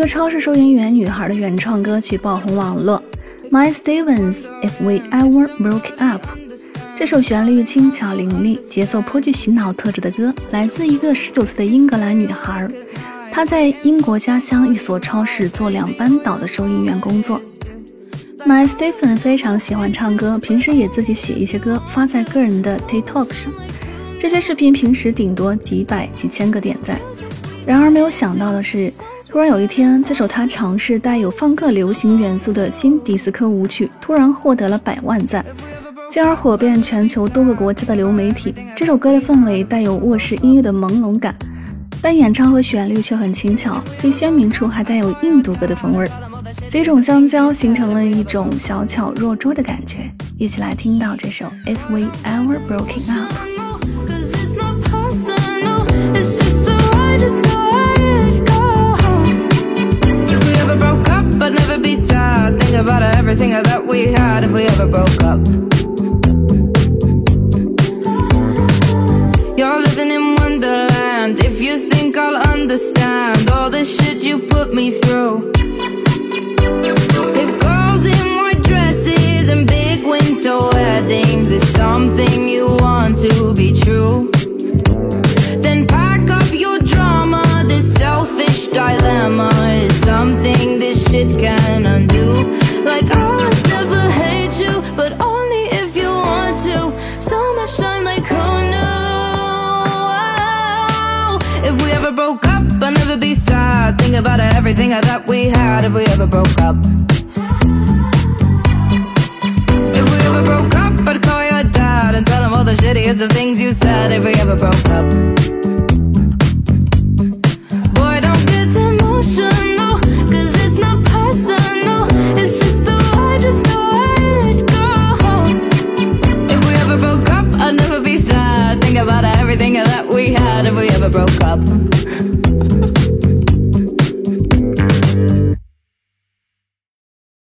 一个超市收银员女孩的原创歌曲爆红网络。My Stevens If We Ever Broke Up，这首旋律轻巧凌厉、节奏颇具洗脑特质的歌，来自一个十九岁的英格兰女孩。她在英国家乡一所超市做两班倒的收银员工作。My Stephen 非常喜欢唱歌，平时也自己写一些歌发在个人的 TikTok 上。这些视频平时顶多几百几千个点赞。然而没有想到的是，突然有一天，这首他尝试带有放克流行元素的新迪斯科舞曲突然获得了百万赞，进而火遍全球多个国家的流媒体。这首歌的氛围带有卧室音乐的朦胧感。但演唱和旋律却很轻巧，最鲜明处还带有印度歌的风味儿，几种相交形成了一种小巧若拙的感觉。一起来听到这首《If We Ever Broken Up》。We had if we ever broke up. You're living in Wonderland if you think I'll understand all the shit you put me through. Ever broke up, I'd never be sad. Think about everything that we had. If we ever broke up. If we ever broke up, ever broke up.